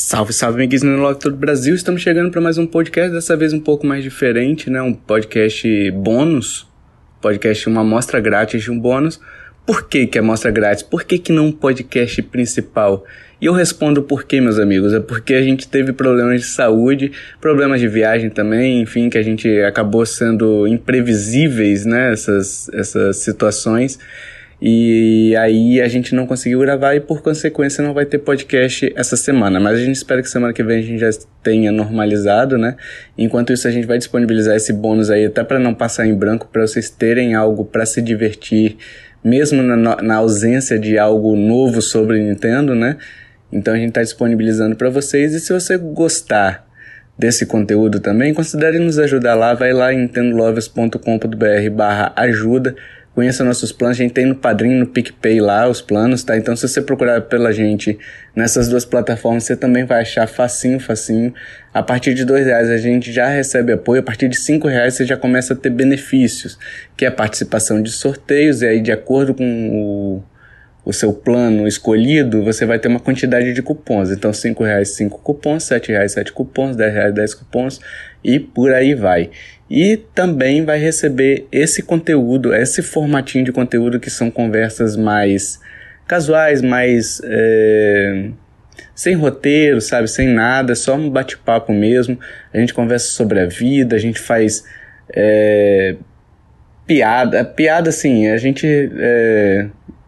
Salve, salve, amiguinhos no Logo todo Brasil. Estamos chegando para mais um podcast, dessa vez um pouco mais diferente, né? Um podcast bônus, podcast uma amostra grátis de um bônus. Por que que é amostra grátis? Por que que não um podcast principal? E eu respondo por quê, meus amigos? É porque a gente teve problemas de saúde, problemas de viagem também, enfim, que a gente acabou sendo imprevisíveis, né? Essas, essas situações. E aí a gente não conseguiu gravar e por consequência não vai ter podcast essa semana. Mas a gente espera que semana que vem a gente já tenha normalizado, né? Enquanto isso a gente vai disponibilizar esse bônus aí até para não passar em branco, para vocês terem algo para se divertir, mesmo na, na ausência de algo novo sobre Nintendo, né? Então a gente está disponibilizando para vocês e se você gostar desse conteúdo também, considere nos ajudar lá, vai lá em nintendolovers.com.br barra ajuda Conheça nossos planos, a gente tem no Padrinho, no PicPay lá os planos, tá? Então se você procurar pela gente nessas duas plataformas, você também vai achar facinho, facinho. A partir de dois reais a gente já recebe apoio, a partir de cinco reais você já começa a ter benefícios, que é a participação de sorteios, e aí de acordo com o o seu plano escolhido, você vai ter uma quantidade de cupons. Então, R$ reais 5 cupons, R$ reais 7 cupons, R$ reais 10 cupons e por aí vai. E também vai receber esse conteúdo, esse formatinho de conteúdo que são conversas mais casuais, mais é, sem roteiro, sabe? Sem nada, só um bate-papo mesmo. A gente conversa sobre a vida, a gente faz é, piada. Piada, assim, a gente é,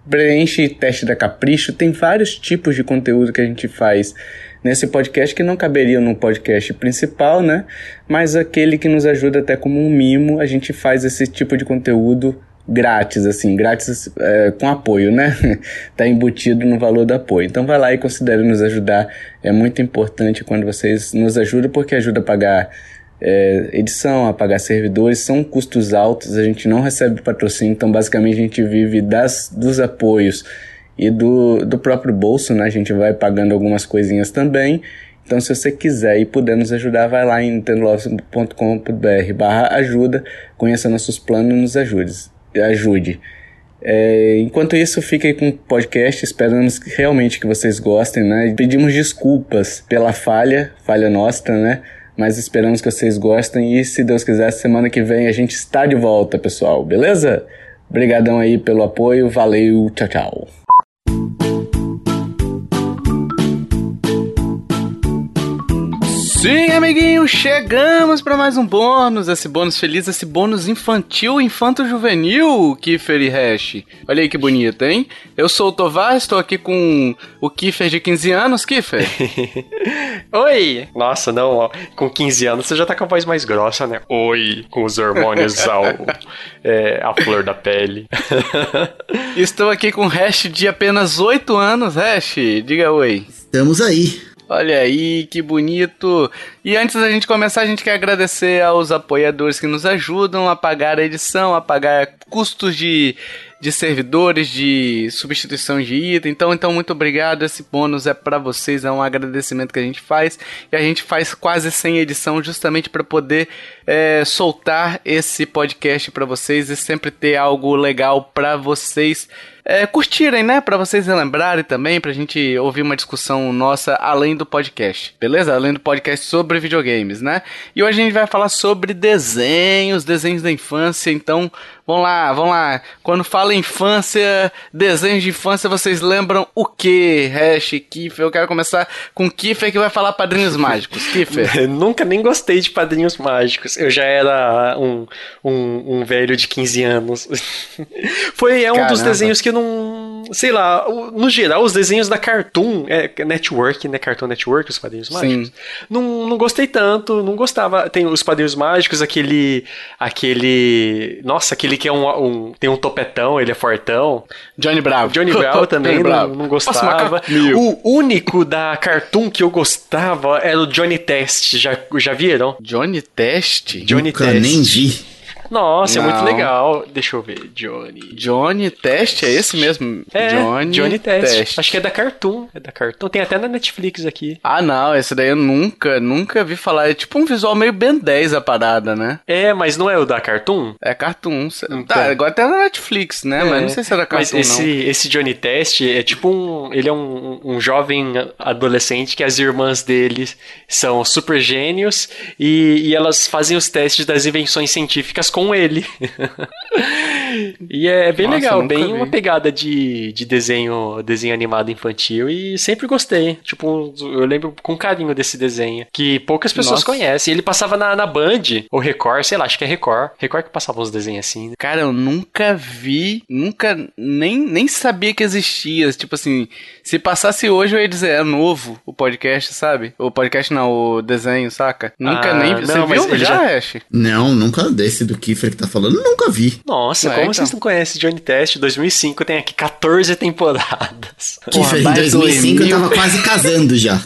preenche teste da capricho, tem vários tipos de conteúdo que a gente faz nesse podcast que não caberia no podcast principal, né? Mas aquele que nos ajuda até como um mimo, a gente faz esse tipo de conteúdo grátis, assim, grátis é, com apoio, né? tá embutido no valor do apoio. Então vai lá e considere nos ajudar. É muito importante quando vocês nos ajudam, porque ajuda a pagar é, edição, a pagar servidores, são custos altos, a gente não recebe patrocínio, então basicamente a gente vive das, dos apoios e do, do próprio bolso, né? A gente vai pagando algumas coisinhas também. Então, se você quiser e puder nos ajudar, vai lá em nintendolovers.com.br barra ajuda, conheça nossos planos e nos ajude. ajude. É, enquanto isso, fique aí com o podcast. Esperamos realmente que vocês gostem, né? Pedimos desculpas pela falha, falha nossa, né? mas esperamos que vocês gostem e se Deus quiser, semana que vem a gente está de volta, pessoal, beleza? Obrigadão aí pelo apoio, valeu, tchau, tchau. Thank you. Sim, amiguinho, chegamos para mais um bônus, esse bônus feliz, esse bônus infantil, infanto-juvenil, Kiffer e Hash. Olha aí que bonito, hein? Eu sou o Tovar, estou aqui com o Kiffer de 15 anos, Kiffer. Oi! Nossa, não, ó, com 15 anos você já tá com a voz mais grossa, né? Oi, com os hormônios ao, é, à flor da pele. estou aqui com o Hash de apenas 8 anos, Hash, diga oi. Estamos aí. Olha aí, que bonito! E antes da gente começar, a gente quer agradecer aos apoiadores que nos ajudam a pagar a edição, a pagar custos de, de servidores, de substituição de item. Então, então, muito obrigado. Esse bônus é para vocês, é um agradecimento que a gente faz. E a gente faz quase sem edição, justamente para poder é, soltar esse podcast para vocês e sempre ter algo legal para vocês é, curtirem, né? Para vocês relembrarem também, pra gente ouvir uma discussão nossa além do podcast, beleza? Além do podcast sobre videogames, né? E hoje a gente vai falar sobre desenhos, desenhos da infância, então Vamos lá, vamos lá. Quando fala infância, desenhos de infância, vocês lembram o que? Hash, Kiffer. Eu quero começar com Kiffer que vai falar Padrinhos Mágicos. Kiffer. Nunca nem gostei de Padrinhos Mágicos. Eu já era um, um, um velho de 15 anos. Foi é um Caramba. dos desenhos que não. Sei lá, no geral, os desenhos da Cartoon é, Network, né? Cartoon Network, os Padrinhos Mágicos. Sim. Não, não gostei tanto, não gostava. Tem os Padrinhos Mágicos, aquele. aquele. Nossa, aquele que é um, um, tem um topetão, ele é fortão. Johnny Bravo. Johnny Bravo também Johnny Bravo. Não, não, gostava. o único da Cartoon que eu gostava era o Johnny Test. Já, já viram? Johnny Test? Johnny Nunca Test. nem vi. Nossa, Não. é muito legal. Deixa eu ver, Johnny. Johnny Test, é esse mesmo? É, Johnny, Johnny Test. Test. Acho que é da Cartoon. É da Cartoon. Tem até na Netflix aqui. Ah, não, esse daí eu nunca, nunca vi falar. É tipo um visual meio Ben 10 a parada, né? É, mas não é o da Cartoon? É Cartoon. Então. Tá, agora até na Netflix, né? É. Mas não sei se é da Cartoon, mas esse, não. esse Johnny Test é tipo um... Ele é um, um jovem adolescente que as irmãs dele são super gênios e, e elas fazem os testes das invenções científicas com ele. e é bem Nossa, legal, bem vi. uma pegada de, de desenho, desenho animado infantil e sempre gostei. Tipo, eu lembro com carinho desse desenho, que poucas pessoas Nossa. conhecem. Ele passava na, na Band, ou Record, sei lá, acho que é Record. Record que passava uns desenhos assim. Né? Cara, eu nunca vi, nunca, nem, nem sabia que existia. Tipo assim, se passasse hoje eu ia dizer, é novo o podcast, sabe? O podcast não, o desenho, saca? Nunca ah, nem... Não, você viu já, já, Ash? Não, nunca desse do Kiefer que tá falando, nunca vi. Nossa, é, como então. vocês não conhecem Johnny Test? 2005 tem aqui 14 temporadas. Kiefer, em 2005 2000... eu tava quase casando já.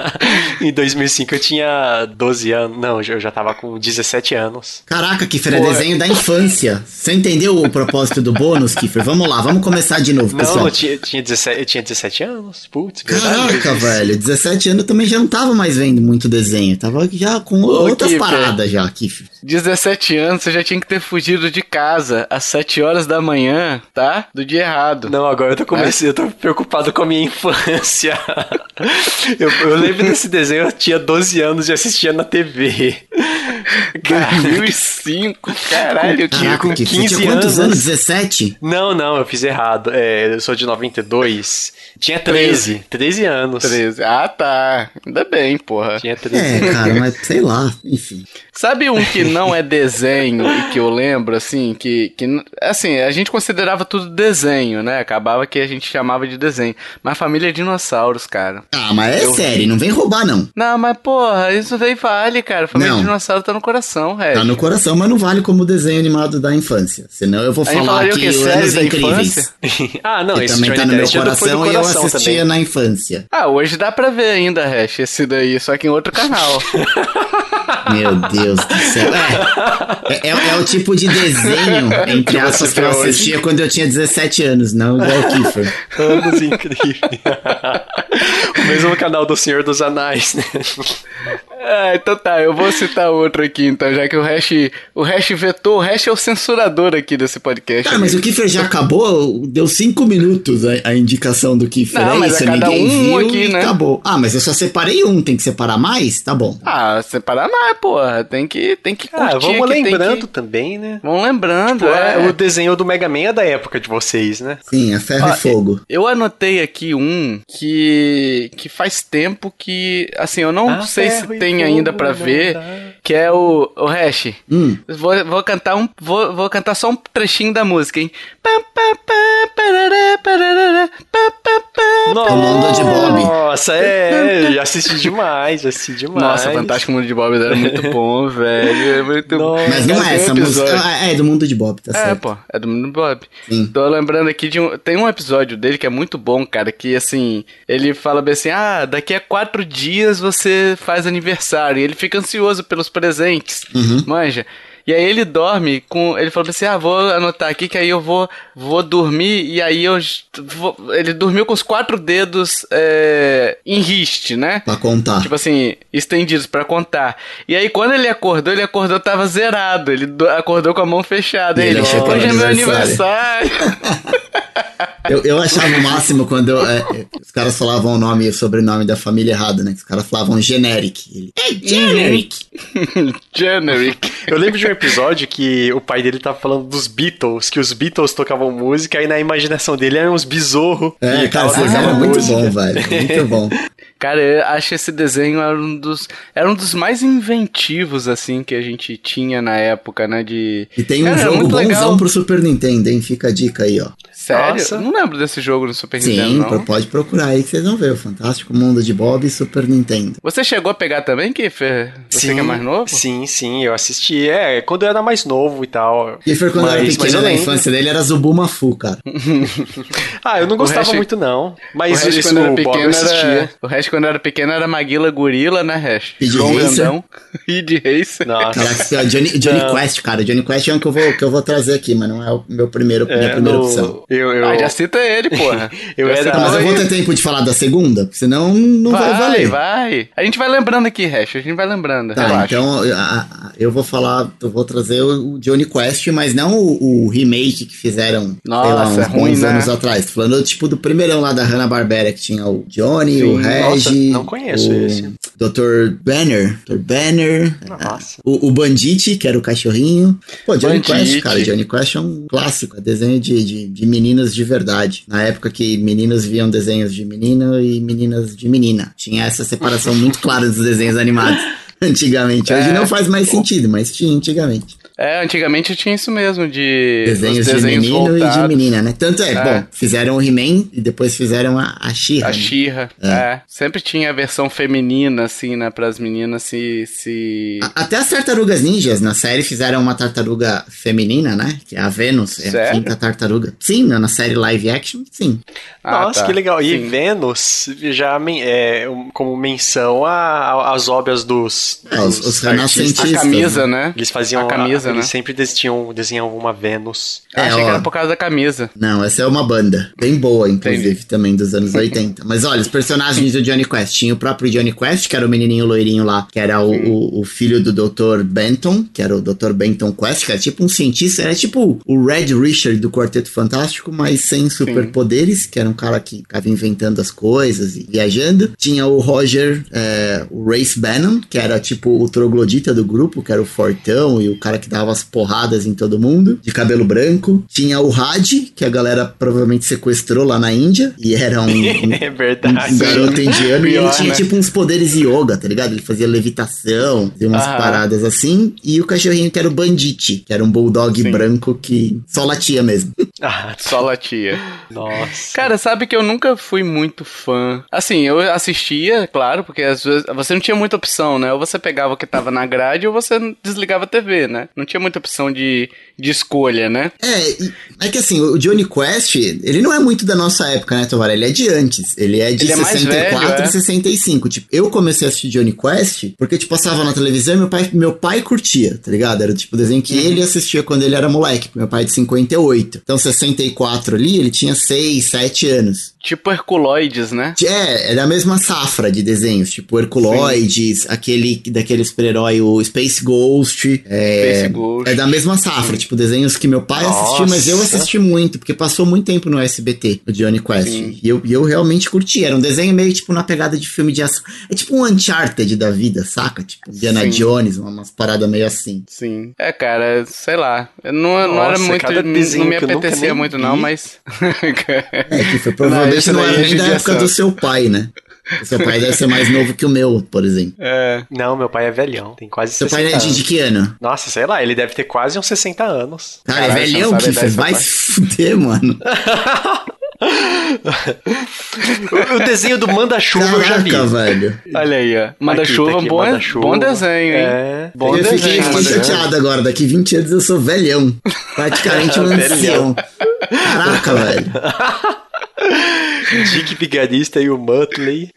em 2005 eu tinha 12 anos. Não, eu já tava com 17 anos. Caraca, Kiffer, é desenho da infância. Você entendeu o propósito do bônus, Kiffer? Vamos lá, vamos começar de novo, pessoal. Não, eu tinha, tinha, 17, eu tinha 17 anos. Putz, verdade. Caraca, velho. 17 anos eu também já não tava mais vendo muito desenho. tava já com Ô, outras Kiffer. paradas já, Kiffer. 17 anos, você já tinha que ter fugido de casa às 7 horas da manhã, tá? Do dia errado. Não, agora eu tô comecei, é? eu tô preocupado com a minha infância. eu, eu lembro desse desenho, eu tinha 12 anos e assistia na TV. 2005, caralho, eu tinha com 15 tinha quantos anos? 17? Não, não, eu fiz errado. É, eu sou de 92. Tinha 13, 13 anos. 13. Ah, tá. Ainda bem, porra. Tinha 13 É, cara, mas sei lá, enfim. Sabe um que não é desenho e que eu lembro, assim, que, que. Assim, a gente considerava tudo desenho, né? Acabava que a gente chamava de desenho. Mas Família Dinossauros, cara. Ah, mas é eu... série, não vem roubar, não. Não, mas porra, isso daí vale, cara. Família não. Dinossauro tá no coração, Red. Tá no coração, mas não vale como desenho animado da infância. Senão eu vou falar que, que Anos Incríveis. ah, não, que esse também tá no meu coração, e eu assistia também. na infância. Ah, hoje dá pra ver ainda, Hash, esse daí, só que em outro canal. Meu Deus do céu. É, é, é, o tipo de desenho, entre aspas, que eu assistia hoje. quando eu tinha 17 anos, não igual o Kiefer. Anos incríveis. o mesmo canal do Senhor dos Anais, né? Ah, então tá, eu vou citar outro aqui, então, já que o Hash, o Hash vetou, o Hash é o censurador aqui desse podcast. Cara, mas o Kiefer já acabou, deu cinco minutos a, a indicação do Kiefer, Não, é mas isso, é cada ninguém um viu aqui, né? acabou. Ah, mas eu só separei um, tem que separar mais? Tá bom. Ah, separar mais, porra, tem que, tem que ah, curtir. Ah, vamos lembrando que... também, né? Vamos lembrando, tipo, é. O desenho do Mega Man é da época de vocês, né? Sim, é ferro Ó, e fogo. Eu anotei aqui um que, que faz tempo que, assim, eu não ah, sei se tem ainda para ver, que é o, o Hash. Hum. Vou, vou cantar um, vou, vou cantar só um trechinho da música, hein? Nossa, mundo de Bob. Nossa, é, já assisti demais, já assisti demais. Nossa, Fantástico Mundo de Bob era muito bom, velho. É muito bom. Mas não é essa música. É, é do Mundo de Bob, tá é, certo. É, pô, é do Mundo de Bob. Sim. Tô lembrando aqui de um. Tem um episódio dele que é muito bom, cara, que assim, ele fala bem assim: ah, daqui a quatro dias você faz aniversário. E ele fica ansioso pelos presentes. Uhum. Manja. E aí ele dorme com. Ele falou assim: ah, vou anotar aqui que aí eu vou, vou dormir. E aí eu. Vou, ele dormiu com os quatro dedos é, em riste, né? Pra contar. Tipo assim, estendidos para contar. E aí quando ele acordou, ele acordou, tava zerado. Ele acordou com a mão fechada. E ele, hoje é meu aniversário. Eu, eu achava o máximo quando eu, é, os caras falavam o nome e o sobrenome da família errado, né? Os caras falavam generic. Ele, é generic. generic. Eu lembro de um episódio que o pai dele tava falando dos Beatles, que os Beatles tocavam música, e na imaginação dele eram uns besouros. É, cara, vocês eram muito bom, velho. Muito bom. Cara, eu acho esse desenho era um dos era um dos mais inventivos assim que a gente tinha na época, né, de E tem um Cara, jogo bonzão legal. pro Super Nintendo, hein? Fica a dica aí, ó. Sério? Nossa. Não lembro desse jogo no Super Sim, Nintendo, não. pode procurar aí que vocês vão ver. O Fantástico Mundo de Bob e Super Nintendo. Você chegou a pegar também, Kiffer? Você sim, que é mais novo? Sim, sim, eu assisti. É, quando eu era mais novo e tal. E foi quando Mas- eu era pequeno, eu na infância dele era Zubumafu, cara. Ah, eu não gostava resto- muito não. O Mas resto, isso quando era o Bob eu pequeno, assistia. era... o resto, quando era pequeno, era Maguila Gorila, né, Hash? Speed João Racer. E de Racer. Nossa. Caraca, Johnny, Johnny. Quest, cara. Johnny Quest é um que eu vou, que eu vou trazer aqui, mas não é o meu primeiro, minha É, primeira no- opção. Eu, eu, Ah, já cita ele, porra. Eu era- Tá, mas eu vou ter tempo de falar da segunda, porque senão não vai, Vai, valer. vai. A gente vai lembrando aqui, Hash. A gente vai lembrando. Tá, relaxa. então eu vou falar, eu vou trazer o Johnny Quest, mas não o, o remake que fizeram, sei lá, Nossa, uns é ruim, bons né? anos atrás. Tô falando tipo do primeirão lá da Hanna-Barbera, que tinha o Johnny, o Sim, Reg, nossa, não conheço o esse. Dr. Banner, Dr. Banner, Nossa. o, o Bandite, que era o cachorrinho. Pô, Johnny Bandite. Quest, cara, Johnny Quest é um clássico, é desenho de, de, de meninas de verdade. Na época que meninos viam desenhos de menino e meninas de menina. Tinha essa separação muito clara dos desenhos animados. Antigamente. Hoje É. não faz mais sentido, mas tinha antigamente. É, antigamente tinha isso mesmo, de. Desenhos, os de menino e de voltados. menina, né? Tanto é, É. bom, fizeram o He-Man e depois fizeram a, a She-Ra. A né? Xirra, é. Sempre tinha a versão feminina, assim, né? Para as meninas se. se... A- Até as tartarugas ninjas na série fizeram uma tartaruga feminina, né? Que é a Venus, é a Sério? quinta tartaruga. Sim, na na série live action, sim. Ah, Nossa, tá. que legal. E Sim. Vênus já men- é, como menção a- a- às obras dos, É, os- os renascentistas. A camisa, né? Eles faziam a camisa, eles né? sempre desenham, desenhavam uma Vênus. É, achei que ó. era por causa da camisa. Não, essa é uma banda. Bem boa, inclusive, Entendi. também dos anos 80. Mas olha, os personagens do Johnny Quest. Tinha o próprio Johnny Quest, que era o menininho loirinho lá, que era o, o, o filho do Dr. Benton, que era o Dr. Benton Quest, que era tipo um cientista, era tipo o Red Richard do Quarteto Fantástico, mas sem superpoderes, que era um cara que ficava inventando as coisas e viajando. Tinha o Roger, é, o Race Bannon, que era tipo o troglodita do grupo, que era o fortão e o cara que dava as porradas em todo mundo, de cabelo branco. Tinha o Had, que a galera provavelmente sequestrou lá na Índia, e era um, um- É um verdade. garoto indiano e ele Pior, tinha né? tipo uns poderes yoga, tá ligado? Ele fazia levitação, fazia umas Aham. paradas assim. E o cachorrinho que era o Bandite, que era um bulldog Sim. branco que só latia mesmo. Ah, Só latia. nossa. Cara, sabe que eu nunca fui muito fã. Assim, eu assistia, claro, porque às vezes você não tinha muita opção, né? Ou você pegava o que tava na grade ou você desligava a TV, né? Não tinha muita opção de, de escolha, né? É, é que assim, o Johnny Quest, ele não é muito da nossa época, né, Tovar? Ele é de antes. Ele é de Ele é mais 64 velho, é. e 65. Tipo, eu comecei a assistir Johnny Quest porque, tipo, passava na televisão e meu pai, meu pai curtia, tá ligado? Era tipo o desenho Uhum. que ele assistia quando ele era moleque. Meu pai é de 58. Então, 64 ali, ele tinha 6, 7 anos. Tipo Herculoides, né? É, é da mesma safra de desenhos, tipo Herculoides, aquele daquele super-herói, o Space Ghost. É, Space É da mesma safra, tipo desenhos que meu pai assistiu, mas eu Nossa. assisti muito, porque passou muito tempo no SBT, o Johnny Quest. Sim. E eu, eu realmente curti. Era um desenho meio tipo na pegada de filme de ação. É tipo um Uncharted da vida, saca? Tipo Indiana Sim. Jones, uma- umas paradas meio assim. Sim. É, cara, sei lá. Eu Não, não era Nossa, muito. Não, não me apetecia muito, não, mas. É, que foi provavelmente não, daí era nem da época do seu pai, né? Seu pai deve ser mais novo que o meu, por exemplo. é. Não, meu pai é velhão. Tem quase Seu 60 pai é de, de que ano? Nossa, sei lá, ele deve ter quase uns 60 anos. Cara, Caralho, é velhão seu vai fuder, mano. O, desenho do Manda-Chuva eu já vi. Caraca, velho. Olha aí, ó. Manda-chuva, Aqui, tá aqui, bom, bom desenho, hein? É. Bom eu desenho. fiquei, fiquei chateado agora. Daqui 20 anos eu sou velhão. Praticamente um ancião. Caraca, velho. Dick Vigarista e o Muttley.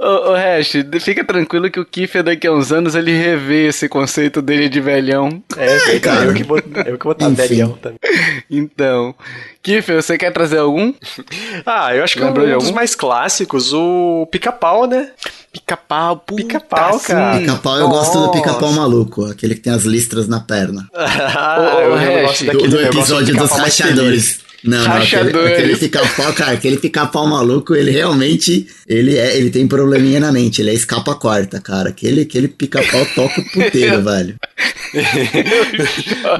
Ô, ô Hash, fica tranquilo que o Kiffer daqui a uns anos ele revê esse conceito dele de velhão. É, verdade. cara. Eu que vou, eu que vou estar Enfim. velhão também. Então, Kiffer, você quer trazer algum? Ah, eu acho que Lembrou de um dos mais clássicos, o Pica-Pau, né? Pica-pau, puta, Pica-pau, cara. Pica-pau, eu gosto do Nossa. pica-pau maluco. Aquele que tem as listras na perna. Ah, ô, eu, eu gosto Do, daquele do episódio dos mais feliz. rachadores. Não, não, aquele, aquele pica-pau, cara, aquele pica-pau maluco, ele realmente, ele é, ele tem probleminha na mente, ele é escapa quarta, cara. Aquele, aquele pica-pau toca o puteiro, velho.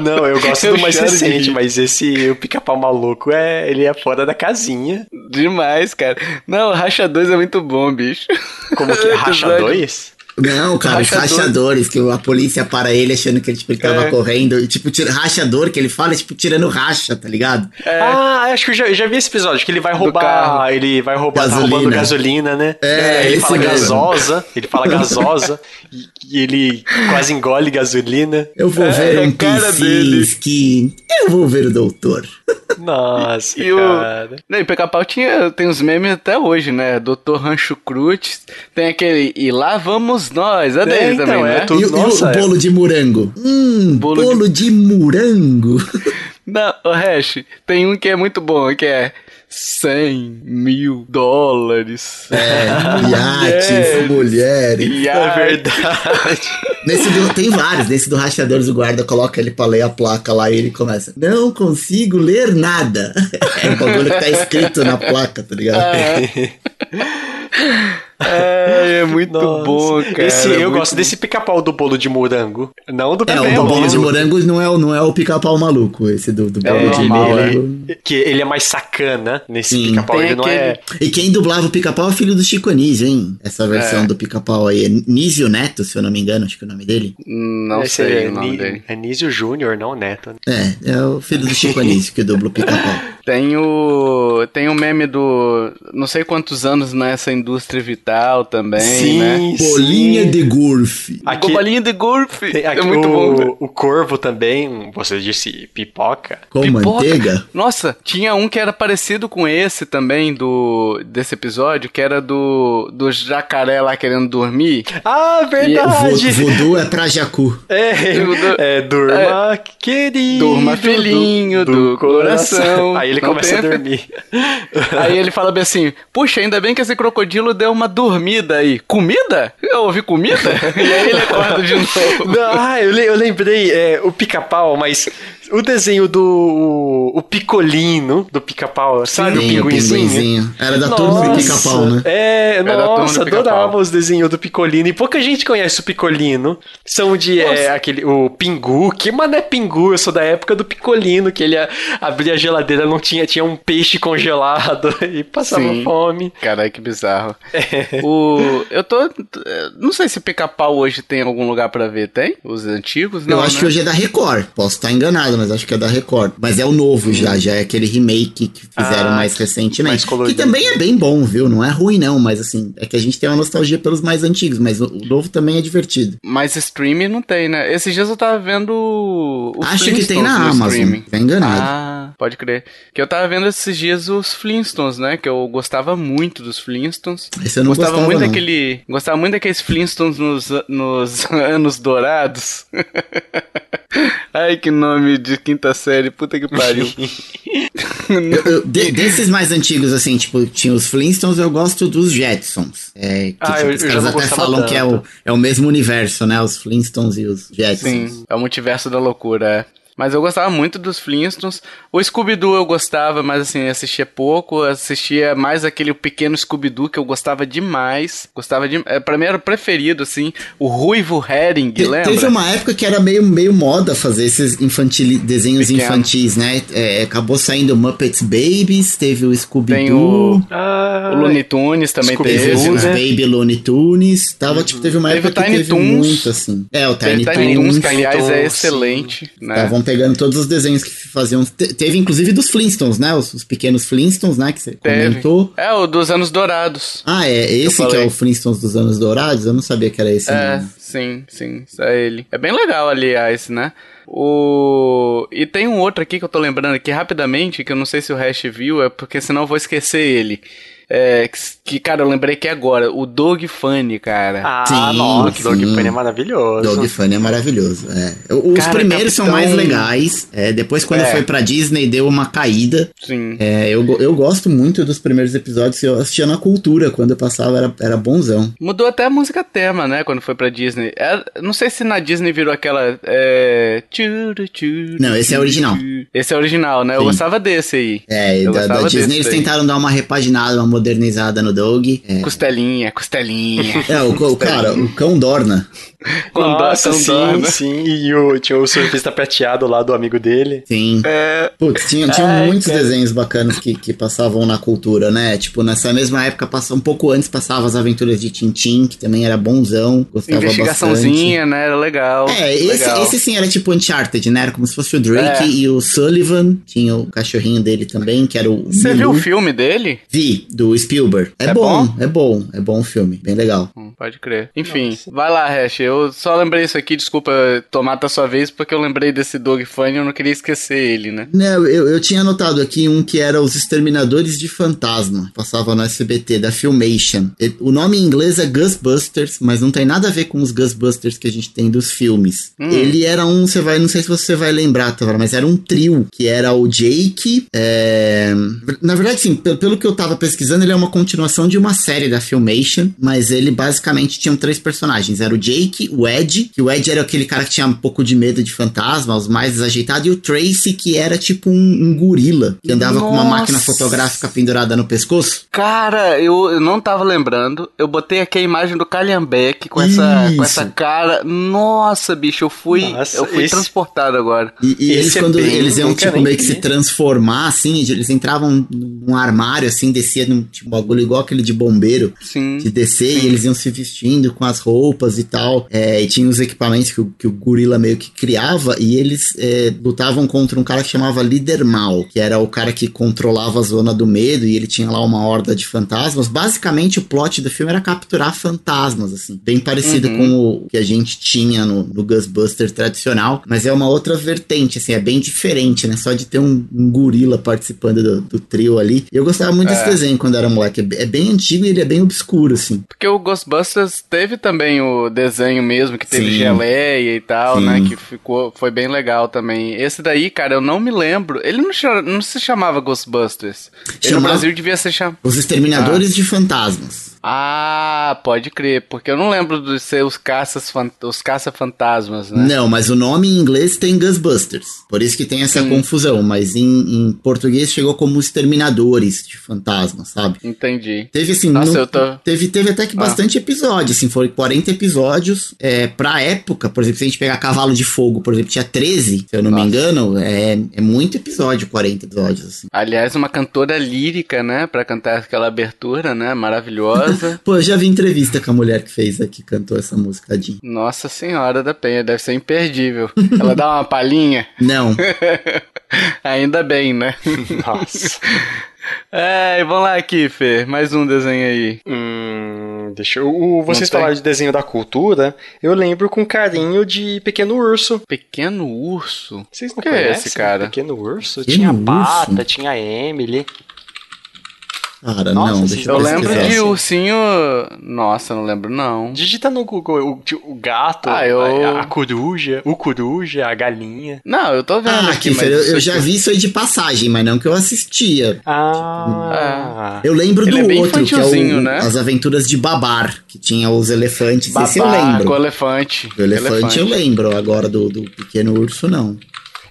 Não, eu gosto Eu do mais recente, mas esse o pica-pau maluco é ele é fora da casinha. Demais, cara. Não, Racha 2 é muito bom, bicho. Como que é? Racha Episódio- 2? Não, cara, os Rachador. rachadores, que a polícia para ele achando que ele, tipo, ele tava É. correndo. E, tipo, tira, rachador, que ele fala, tipo, tirando racha, tá ligado? Ah, acho que eu já, já vi esse episódio, que ele vai roubar. Ele vai roubar, tá Gasolina. roubando gasolina, né? É, ele esse fala mesmo. gasosa, ele fala gasosa, e, e ele quase engole gasolina. Eu vou É, ver é um a cara dele. PCs que. Eu vou ver o doutor. Nossa, E o. cara. Não, e Pica-Pau tinha, tem os memes até hoje, né? Dr. Rancho Cruz. Tem aquele. E lá vamos nós. É dele então, também, é né? tudo- E, o- e nossa, o é. bolo de morango? Hum, Bolo bolo, de- de... morango. Não, o Hash, tem um que é muito bom, que é 100 mil dólares. É, iates, mulheres. E É verdade. Nesse do, tem vários. Nesse do Rachadores, o guarda coloca ele pra ler a placa lá e ele começa. Não consigo ler nada. É o bagulho que tá escrito na placa, tá ligado? É, é muito Nossa. bom, cara. Esse, é eu muito gosto desse pica-pau do bolo de morango. Não do É, o é do bolo de morango não é, o- não é o pica-pau maluco. Esse do, do É bolo de normal, morango. Que ele é mais sacana nesse pica-pau. Tem Ele não é. E quem dublava o pica-pau é o filho do Chico Anísio, hein? Essa versão É. do pica-pau aí. É Nísio Neto, se eu não me engano, acho que é o nome dele. Não esse sei é o nome Ni- dele. Anísio Júnior, não Neto. É, é o filho do Chico Anísio que dubla o pica-pau. Tem o. Tem o meme do. Não sei quantos anos nessa indústria vital também, né? Bolinha de golfe. Aqui, Bolinha de golfe. tem aqui é muito o, bom. cara. o corvo também, você disse pipoca. Com Pipoca. manteiga. Nossa, tinha um que era parecido com esse também do desse episódio, que era do do jacaré lá querendo dormir. Ah, verdade! Voodoo é pra Jacu. É, Tudo- é, durma, querido. Durma, filhinho do coração. Aí ele Não começa a dormir. Aí ele fala bem assim: Puxa, ainda bem que esse crocodilo deu uma dormida aí. Comida? Eu ouvi comida? e aí ele acorda de novo. Não, ah, eu, le- eu lembrei é, o pica-pau, mas o desenho do. O, picolino do pica-pau, sabe? Sim, o pinguinzinho. Era da turma do pica-pau, né? É, do nossa, adorava os desenhos do Picolino. E pouca gente conhece o Picolino. São de é, aquele. O Pingu. Que mano é Pingu? Eu sou da época do Picolino, que ele a- abria a geladeira, não tinha, tinha um peixe congelado e passava Sim. fome. Caralho, que bizarro. O, eu tô. Não sei se pica-pau hoje tem algum lugar pra ver. Tem? Os antigos? Não. eu acho né? que hoje é da Record. Posso estar enganado, mas acho que é da Record. Mas é o novo já, já é aquele remake que fizeram Ah, mais recentemente. mais que também é bem bom, viu? Não é ruim, não, mas assim, é que a gente tem uma nostalgia pelos mais antigos, mas o, o novo também é divertido. Mas streaming não tem, né? Esses dias eu tava vendo. acho que tem na Amazon. streaming. Tá enganado. Ah, pode crer. Que eu tava vendo esses dias os Flintstones, né? Que eu gostava muito dos Flintstones. Esse eu não gostava gostava, muito não. daquele. Gostava muito daqueles Flintstones nos, nos anos dourados. Ai, que nome de quinta série, puta que pariu. Eu- eu- de- desses mais antigos, assim, tipo, tinha os Flintstones, eu gosto dos Jetsons. É, que Ah, tipo, eu- os caras até falam que é o, tanto. é o mesmo universo, né? Os Flintstones e os Jetsons. Sim, é o multiverso da loucura, é. Mas eu gostava muito dos Flintstones. O Scooby-Doo eu gostava, mas assim, assistia pouco. Assistia mais aquele pequeno Scooby-Doo que eu gostava demais. Gostava de. É, pra mim era o preferido, assim. O Ruivo Herring, Te- lembra? Teve uma época que era meio, meio moda fazer esses infantili- desenhos Pequeno. infantis, né? É, acabou saindo Muppets Babies, teve o Scooby-Doo, o, Ah, o Looney Tunes também teve, teve os né? Baby Looney Tunes. Tava, tipo, teve uma Teve época o que teve Toons. muito, assim. É, o Tiny, Tiny Toons, Toons. que aliás é excelente, né? Estavam pegando todos os desenhos que faziam. te- teve inclusive dos Flintstones, né? Os, os pequenos Flintstones, né? Que você comentou. É, o dos anos dourados. Ah, é esse que é falei. o Flintstones dos anos dourados? Eu não sabia que era esse. É, não. sim, sim, isso é ele. É bem legal, aliás, né? O... E tem um outro aqui que eu tô lembrando aqui rapidamente, que eu não sei se o Hash viu, é porque senão eu vou esquecer ele. É, que, que, cara, eu lembrei aqui agora, o Dog Funny, cara. Ah, Sim, nossa, Dog sim. Funny é maravilhoso. Dog Funny é maravilhoso. É. Os Cara, primeiros são Capitão- mais legais. É, depois, quando É. foi pra Disney, deu uma caída. Sim. É, eu, eu gosto muito dos primeiros episódios que eu assistia na cultura. Quando eu passava, era, era bonzão. Mudou até a música tema, né, quando foi pra Disney. É, não sei se na Disney virou aquela... É... Não, esse é original. Esse é original, né? Eu Sim. gostava desse aí. É, e Eu da, da Disney eles daí. tentaram dar uma repaginada, uma modernizada no Dog. É, Costelinha, costelinha. é, o, o cara, o cão Dorna. Nossa, sim, né? sim. E o, tinha o surfista prateado lá do amigo dele. Sim. É... Putz, tinha, tinha é, muitos cara. desenhos bacanas que, que passavam na cultura, né? Tipo, nessa mesma época, passa, um pouco antes, passava as aventuras de Tintin, que também era bonzão, gostava Investigaçãozinha, bastante. né? Era legal. É, esse, legal. esse sim era tipo Uncharted, né? Era como se fosse o Drake é. e o Sullivan. Tinha o cachorrinho dele também, que era o. Você viu o filme dele? Vi, do Spielberg. É, é bom, bom, é bom, é bom o filme, bem legal. Hum, pode crer. Enfim, Nossa. vai lá, Hash. Eu só lembrei isso aqui, desculpa tomar a sua vez, porque eu lembrei desse Dog Funny e eu não queria esquecer ele, né? Não, eu, eu tinha anotado aqui um que era Os Exterminadores de Fantasma. Passava no SBT, da Filmation. O nome em inglês é Ghostbusters, mas não tem nada a ver com os Ghostbusters que a gente tem dos filmes. Hum. Ele era um, você vai, não sei se você vai lembrar, Tavara, mas era um trio, que era o Jake. É... Na verdade, sim, pelo que eu tava pesquisando, ele é uma continuação de uma série da Filmation, mas ele basicamente tinha três personagens. Era o Jake, o Ed, que o Ed era aquele cara que tinha um pouco de medo de fantasma, os mais desajeitados, e o Tracy, que era tipo um, um gorila, que andava Nossa. com uma máquina fotográfica pendurada no pescoço. Cara, eu, eu não tava lembrando. Eu botei aqui a imagem do Calhambeck com essa, com essa cara. Nossa, bicho, eu fui, Nossa, eu fui esse... transportado agora. E, e eles, é quando eles iam, tipo, meio que se transformar, assim, eles entravam num armário, assim, descia num tipo, bagulho igual aquele de bombeiro. Sim. De descer sim. e eles iam se vestindo com as roupas e tal. É, e tinha os equipamentos que o, que o gorila meio que criava. E eles é, lutavam contra um cara que chamava Líder Mal, que era o cara que controlava a zona do medo. E ele tinha lá uma horda de fantasmas. Basicamente, o plot do filme era capturar fantasmas, assim. Bem parecido uhum. com o que a gente tinha no, no Ghostbuster tradicional. Mas é uma outra vertente, assim. É bem diferente, né? Só de ter um, um gorila participando do, do, trio ali. Eu gostava muito é. desse desenho quando era moleque. É bem antigo e ele é bem obscuro, assim. Porque o Ghostbusters teve também o desenho mesmo, que teve Sim. geleia e tal, né? Sim. né? Que ficou, foi bem legal também. Esse daí, cara, eu não me lembro. Ele não, não se chamava Ghostbusters. Ele no Brasil devia ser chamado. Os Exterminadores ah. de Fantasmas. Ah, pode crer, porque eu não lembro de ser os caças os caça-fantasmas, né? Não, mas o nome em inglês tem Ghostbusters. Por isso que tem essa Sim. confusão, mas em, em, português chegou como exterminadores de fantasmas, sabe? Entendi. Teve assim, Nossa, no, tô... teve, teve até que ah. bastante episódio, assim, foram 40 episódios. É, pra época, por exemplo, se a gente pegar Cavalo de Fogo, por exemplo, tinha 13, se eu não Nossa. me engano, é, é muito episódio, 40 episódios, assim. Aliás, uma cantora lírica, né, pra cantar aquela abertura, né, maravilhosa. Pô, eu já vi entrevista com a mulher que fez aqui, cantou essa música. Nossa Senhora da Penha, deve ser imperdível. Ela dá uma palhinha? Não. Ainda bem, né? Nossa. É, vamos lá aqui, Fê. Mais um desenho aí. Hum, deixa eu. vocês falaram de desenho da cultura. Eu lembro com carinho de Pequeno Urso. Pequeno Urso? Vocês não que conhecem é esse, cara? Pequeno Urso? Pequeno tinha urso? Pata, tinha Emily. Cara, Nossa, não, deixa eu Eu lembro de ursinho. Nossa, não lembro, não. Digita no Google o, o gato, ah, eu... a, a, coruja, o coruja, a galinha. Não, eu tô vendo ah, aqui, mas. Eu, eu já vi isso aí de passagem, mas não que eu assistia. Ah. Eu lembro Ele do é outro, que é o, né? As Aventuras de Babar, que tinha os elefantes. Babar, Esse eu lembro. Com o elefante. O elefante, elefante, eu lembro, agora do, do pequeno urso, não.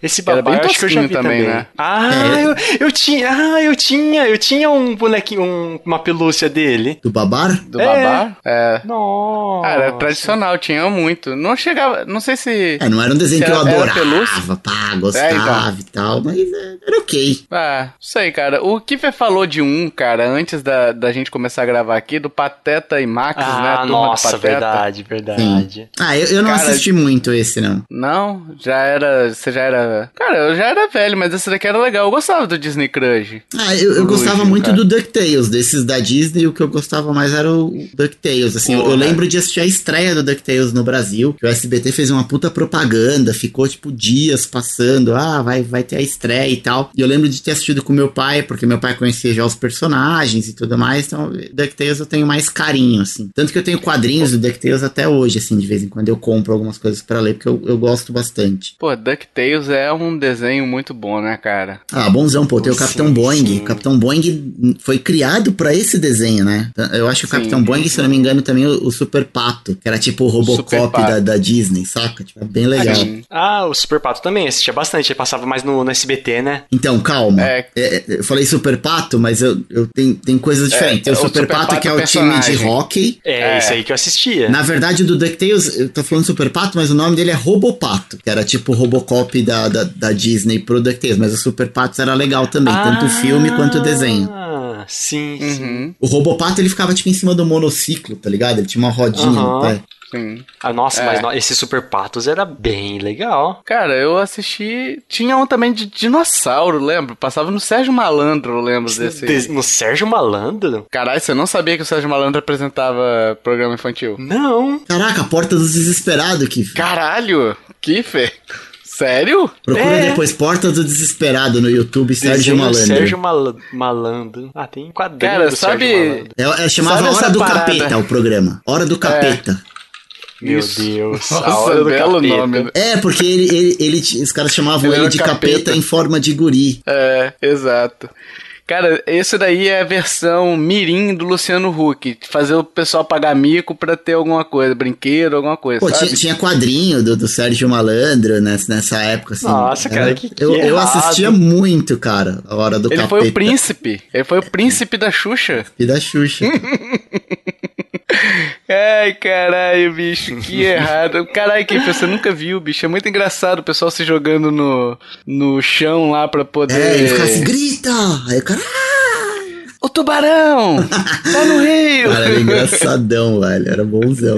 Esse babá eu acho que eu já vi também, também. né? Ah, é. eu, eu tinha, ah, eu tinha, eu tinha um bonequinho, um, uma pelúcia dele. Do babar? Do é. babar? É. Nossa. Ah, era tradicional, tinha muito. Não chegava, não sei se... É, não era um desenho que eu adorava, pá, gostava é, então. e tal, mas é, era ok. Ah, sei, cara. O Kiffer falou de um, cara, antes da, da gente começar a gravar aqui, do Pateta e Max, ah, né? Ah, nossa, verdade, verdade. Sim. Ah, eu, eu não cara, assisti muito esse, não. Não? Já era, você já era Cara, eu já era velho, mas esse daqui era legal. Eu gostava do Disney Crush. Ah, eu, eu gostava muito cara. do DuckTales. Desses da Disney, o que eu gostava mais era o DuckTales. Assim, eu, eu, lembro de assistir a estreia do DuckTales no Brasil. Que o SBT fez uma puta propaganda. Ficou, tipo, dias passando. Ah, vai, vai ter a estreia e tal. E eu lembro de ter assistido com meu pai, porque meu pai conhecia já os personagens e tudo mais. Então, DuckTales eu tenho mais carinho, assim. Tanto que eu tenho quadrinhos do DuckTales até hoje, assim, de vez em quando eu compro algumas coisas para ler, porque eu, eu gosto bastante. Pô, DuckTales é é um desenho muito bom, né, cara? Ah, bonzão, pô. Tem o Capitão sim, Boeing. Sim. O Capitão Boeing foi criado para esse desenho, né? Eu acho que o Capitão sim. Boeing, se não me engano, também o, o Super Pato, que era tipo o Robocop da, da, Disney, saca? Tipo, é bem legal. Ah, o Super Pato também assistia bastante. Ele passava mais no, no SBT, né? Então, calma. É. É, é eu falei Super Pato, mas eu, eu tenho, tem coisas é, diferentes. tem o, o Super, Super Pato, Pato, que é o time de hockey. É, isso aí que eu assistia. Na verdade, do DuckTales, eu tô falando Super Pato, mas o nome dele é Robopato, que era tipo o Robocop da, da, da Disney pro DuckTales, mas o Super Pato era legal também, ah, tanto o filme quanto o desenho. Sim, uhum. sim. O Robopato ele ficava tipo em cima do monociclo, tá ligado? Ele tinha uma rodinha uhum. no pé. Sim. Ah, nossa, é. mas esse Super Patos era bem legal. Cara, eu assisti. Tinha um também de dinossauro, lembro? Passava no Sérgio Malandro, lembro desse. De... No Sérgio Malandro? Caralho, você não sabia que o Sérgio Malandro apresentava programa infantil? Não. Caraca, a Porta dos Desesperados, Kiffer. Caralho, Kiffer. Sério? Procura é. depois Porta do Desesperado no YouTube, Sérgio Malandro. Sérgio Mal Malandro. Ah, tem quadrinho Cara, sabe... É, é, chamava sabe Hora do parada? Capeta o programa. Hora do Capeta. É. Meu Isso. Deus. Nossa, a hora do belo capeta. nome. É, porque ele, ele, ele, os caras chamavam ele, ele de capeta. capeta em forma de guri. É, exato. Cara, esse daí é a versão mirim do Luciano Huck. Fazer o pessoal pagar mico pra ter alguma coisa, brinquedo, alguma coisa, Pô, tinha, tinha, quadrinho do, do Sérgio Malandro nessa, nessa época, assim. Nossa, cara, que, que eu, eu assistia muito, cara, a hora do Ele capeta. foi o príncipe. Ele foi o príncipe da Xuxa. E da Xuxa. Ai, caralho, bicho, que errado. Caralho, que você nunca viu, bicho. É muito engraçado o pessoal se jogando no, no chão lá pra poder. É, ele fica assim, grita! Aí o cara. O tubarão! tá no rio! Cara, era engraçadão, velho. Era bonzão.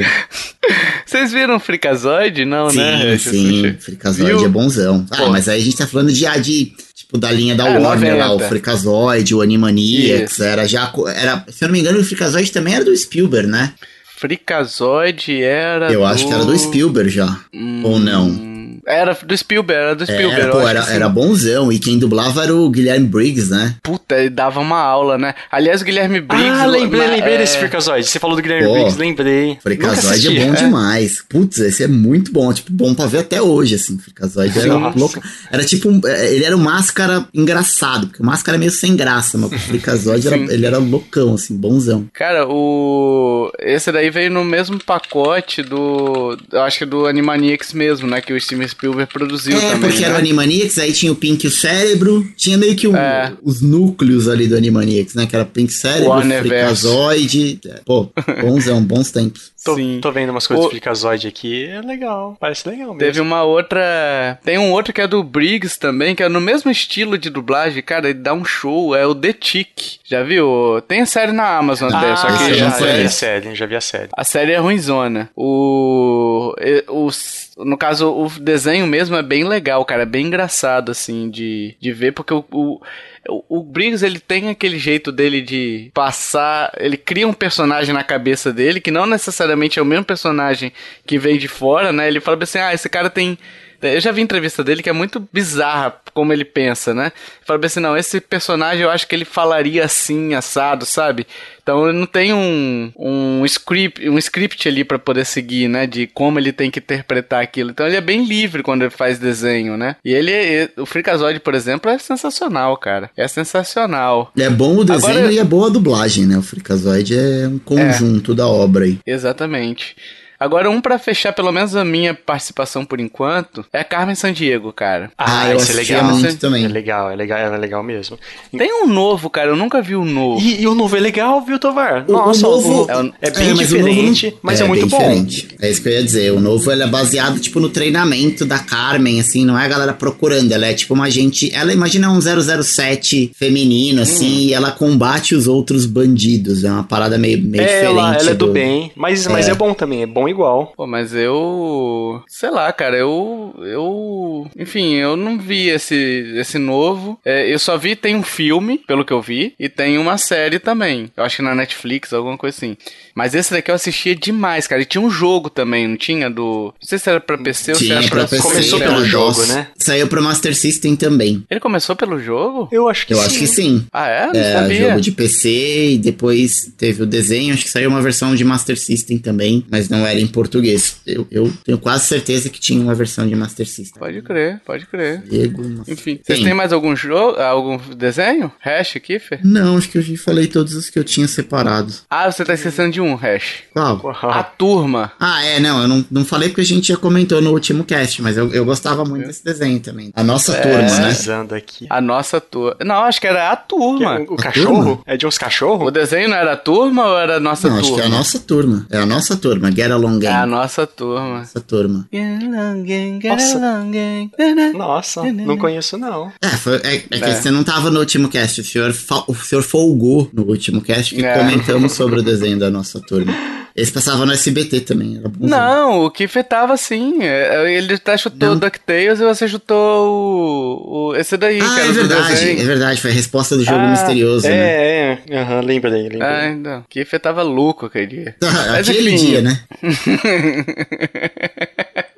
Vocês viram Fricazoide? Não, sim, né? Sim, sim. Fricazoide é bonzão. Ah, Pô. mas aí a gente tá falando de, de tipo, da linha da é, Warner 90. lá, o Fricazoide, o Animaniacs, era já, era, se eu não me engano, o Fricazoide também era do Spielberg, né? Fricazoide era Eu do... acho que era do Spielberg já, hum... ou não? Era do Spielberg, era do Spielberg. Era, pô, era, era bonzão. E quem dublava era o Guilherme Briggs, né? Puta, ele dava uma aula, né? Aliás, o Guilherme Briggs. Ah, lembrei, lembrei é... desse Freakazoid. Você falou do Guilherme pô, Briggs, lembrei. Freakazoid é bom é. demais. Putz, esse é muito bom. Tipo, bom pra ver até hoje, assim. Freakazoid era louco. Era tipo, um, é, ele era um máscara engraçado, porque o máscara é meio sem graça, mas o Freakazoid era, ele era loucão, assim, bonzão. Cara, o. Esse daí veio no mesmo pacote do. Eu acho que do Animaniacs mesmo, né? Que o Steven Spielberg produziu é, também. porque né? era o Animaniacs, aí tinha o Pink o Cérebro, tinha meio que um, é. os núcleos ali do Animaniacs, né? Que era Pink Cérebro, Freakazoid. É, pô, bonzão, bons tempos. Tô, Sim. tô vendo umas coisas o... do Freakazoid aqui, é legal, parece legal mesmo. Teve uma outra. Tem um outro que é do Briggs também, que é no mesmo estilo de dublagem, cara, ele dá um show, é o The Tick. Já viu? Tem série na Amazon ah, só que. Já, já vi a série, já vi a série. A série é ruimzona. O. o no caso, o desenho mesmo é bem legal, cara. É bem engraçado, assim, de, de ver, porque o, o o, Briggs ele tem aquele jeito dele de passar, ele cria um personagem na cabeça dele que não necessariamente é o mesmo personagem que vem de fora, né? Ele fala assim: "Ah, esse cara tem eu já vi entrevista dele que é muito bizarra como ele pensa, né? Fala assim, não, esse personagem eu acho que ele falaria assim, assado, sabe? Então ele não tem um, um script, um script ali para poder seguir, né? De como ele tem que interpretar aquilo. Então ele é bem livre quando ele faz desenho, né? E ele, o Freakazoid, por exemplo, é sensacional, cara. É sensacional. É bom o desenho Agora, e é boa a dublagem, né? O Freakazoid é um conjunto é, da obra aí. Exatamente. Agora, um para fechar pelo menos a minha participação por enquanto é a Carmen Sandiego, cara. Ah, ah esse é legal. Muito também. É legal, é legal, é legal mesmo. Tem um novo, cara, eu nunca vi o um novo. E, e, o novo é legal, viu, Tovar? Nossa, o, novo, o, é, é, bem é, diferente, mas é, é muito diferente. bom. É isso que eu ia dizer. O novo ele é baseado, tipo, no treinamento da Carmen, assim, não é a galera procurando. Ela é tipo uma gente. Ela imagina um 007 feminino, assim, hum. e ela combate os outros bandidos. É uma parada meio, meio é, diferente. Ela, ela é do, do bem, mas, mas é. é bom também, é bom igual. Pô, mas eu. Sei lá, cara, eu. Eu. Enfim, eu não vi esse, esse novo. É, eu só vi, tem um filme, pelo que eu vi, e tem uma série também. Eu acho que na Netflix, alguma coisa assim. Mas esse daqui eu assistia demais, cara. E tinha um jogo também, não tinha? Do. Não sei se era pra PC ou se era pra. PC, começou pelo jogo, né? Saiu pro Master System também. Ele começou pelo jogo? Eu acho que eu sim. Eu acho que sim. Ah, é? Não é, sabia. jogo de PC e depois teve o desenho. Acho que saiu uma versão de Master System também. Mas não era era em português. Eu, eu tenho quase certeza que tinha uma versão de Master System. Pode crer, pode crer. Diego, Enfim, vocês têm mais algum jogo, algum desenho? Hash, Kiffer? Não, acho que eu já falei todos os que eu tinha separado. Ah, você tá esquecendo de um, Hash. Qual? A turma. Ah, é, não, eu não, não falei porque a gente já comentou no último cast, mas eu, eu gostava muito desse desenho também. A nossa É. turma, né? Aqui. A nossa turma. Não, acho que era a turma. O, o A cachorro? turma? É de uns O cachorros? desenho não era a turma ou era a nossa Não, acho turma? que é a nossa turma. É a nossa turma. Get Along É a Gang. nossa turma. Nossa turma. Gang, Nossa. gang. Nossa, não conheço não. É, foi, é, é que É. você não tava no último cast, o senhor, o senhor folgou no último cast que É. comentamos sobre o desenho da nossa turma. Esse passava no SBT também. Não, o Kiffer tava assim. é, Ele tá chutou Não. o DuckTales e você chutou o, o- esse daí, que Ah, era é verdade, é verdade, foi a resposta do jogo Ah, misterioso, né? É, é. Aham, lembrei, lembrei. Ah, então. Kiffer tava louco aquele dia. Mas Aquele enfim. dia, né?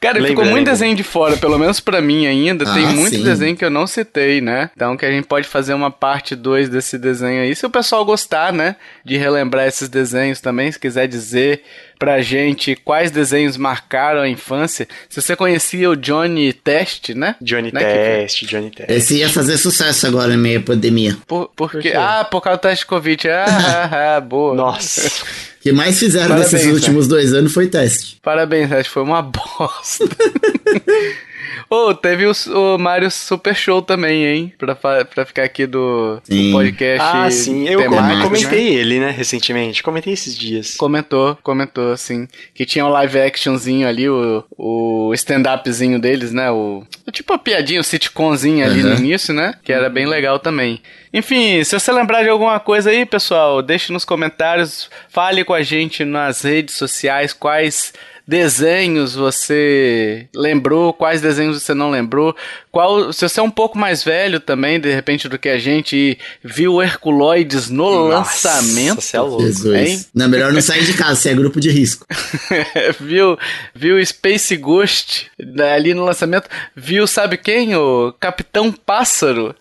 Cara, Lembra, ficou muito lembra. desenho de fora, pelo menos pra mim ainda. Tem Ah, muito sim. desenho que eu não citei, né? Então que a gente pode fazer uma parte 2 desse desenho aí. Se o pessoal gostar, né? De relembrar esses desenhos também, se quiser dizer pra gente quais desenhos marcaram a infância. Se você conhecia o Johnny Test, né? Johnny Né? Test, Johnny Test. Esse ia fazer sucesso agora em meio à pandemia. Por, porque, quê? ah, por causa do teste de Covid. Ah, ah, ah, boa. Nossa. O que mais fizeram Parabéns, nesses né? últimos dois anos foi teste. Parabéns, que foi uma bosta. Ô, teve o, o Mario Super Show também, hein? Pra, pra ficar aqui do, do Sim. podcast. Ah, sim. Eu temático, comentei né? ele, né, recentemente. Comentei esses dias. Comentou, comentou, assim. Que tinha o live actionzinho ali, o, o stand-upzinho deles, né? O, tipo a piadinha, o sitcomzinho ali no Aham. início, né? Que era bem legal também. Enfim, se você lembrar de alguma coisa aí, pessoal, deixe nos comentários, fale com a gente nas redes sociais quais desenhos você lembrou, quais desenhos você não lembrou, qual, se você é um pouco mais velho também, de repente, do que a gente e viu Herculoides no Nossa, lançamento, você é louco. Jesus. hein? Não, melhor não sair de casa, você é grupo de risco. viu, viu Space Ghost né, ali no lançamento, viu sabe quem? O Capitão Pássaro.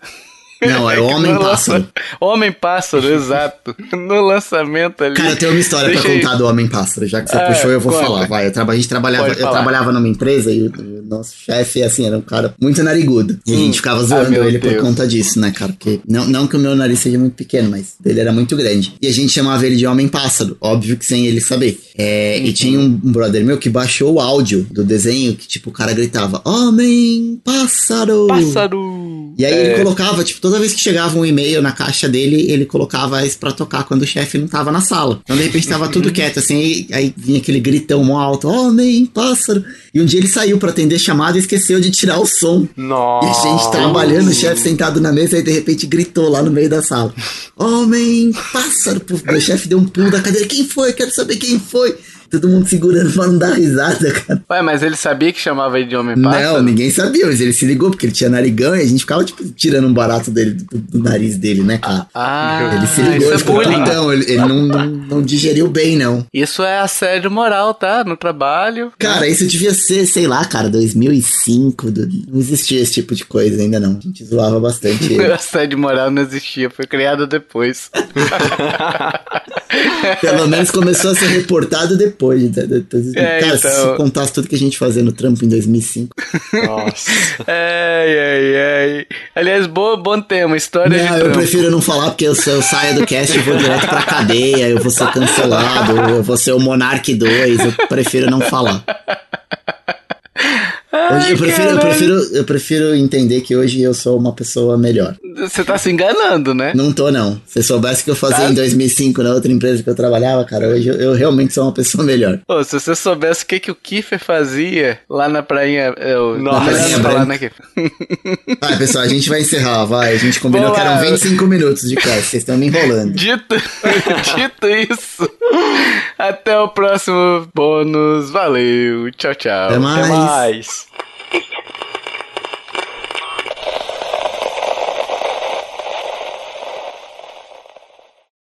Não, é o Homem lança- Pássaro. Homem Pássaro, exato. No lançamento ali. Cara, eu tenho uma história Deixa pra contar do Homem Pássaro. Já que você Ah, puxou, eu vou conta. falar. Vai, eu a gente trabalhava, Pode eu falar. trabalhava numa empresa e o, nosso chefe, assim, era um cara muito narigudo. E a gente ficava zoando Ah, ele por Deus. conta disso, né, cara? Porque não, não que o meu nariz seja muito pequeno, mas ele era muito grande. E a gente chamava ele de Homem Pássaro, óbvio que sem ele saber. É, Uhum. E tinha um um brother meu que baixou o áudio do desenho que, tipo, o cara gritava: Homem Pássaro! Pássaro. E aí É, ele colocava, tipo, toda vez que chegava um e-mail na caixa dele, ele colocava isso pra tocar quando o chefe não tava na sala. Então, de repente, tava tudo quieto, assim, aí, aí vinha aquele gritão mó alto, homem, pássaro. E um dia ele saiu pra atender chamada e esqueceu de tirar o som. E Nossa. a gente trabalhando, o chefe sentado na mesa, e de repente gritou lá no meio da sala. Homem, pássaro. Meu chefe deu um pulo da cadeira. Quem foi? Quero saber quem foi. Todo mundo segurando pra não dar risada, cara. Ué, mas ele sabia que chamava ele de Homem Pássaro? Não, ninguém sabia, mas ele se ligou porque ele tinha narigão e a gente ficava, tipo, tirando um barato dele do, do nariz dele, né, cara? Ah, ele se isso ligou, é ele ficou bullying. putão, ele, ele não, não, não digeriu bem, não. Isso é assédio moral, tá? No trabalho. Cara, isso devia ser, sei lá, cara, 2005, do- não existia esse tipo de coisa ainda não. A gente zoava bastante ele. Assédio moral não existia, foi criado depois. Pelo menos começou a ser reportado depois. de- de- de- É, cara, se então- você contasse tudo que a gente fazia no trampo em 2005. Nossa. Ai, ai, ai. Aliás, bom, bom tema, história de Não, eu trampo. prefiro não falar porque eu, se eu saio do cast e vou direto pra cadeia, eu vou ser cancelado, eu vou ser o Monark 2, eu prefiro não falar. Hoje eu, prefiro, eu, prefiro, eu prefiro entender que hoje eu sou uma pessoa melhor. Você tá se enganando, né? Não tô, não. Se soubesse o que eu fazia Tá. em 2005 na outra empresa que eu trabalhava, cara, hoje eu, eu realmente sou uma pessoa melhor. Ô, se você soubesse o que, que o Kiffer fazia lá na prainha. Eu, Nossa. na prainha né, Kiffer? Vai, pessoal, a gente vai encerrar, vai. A gente combinou que eram lá. 25 minutos de cast, vocês estão me enrolando. Dito, dito isso, até o próximo bônus. Valeu, tchau, tchau. Até mais. Até mais.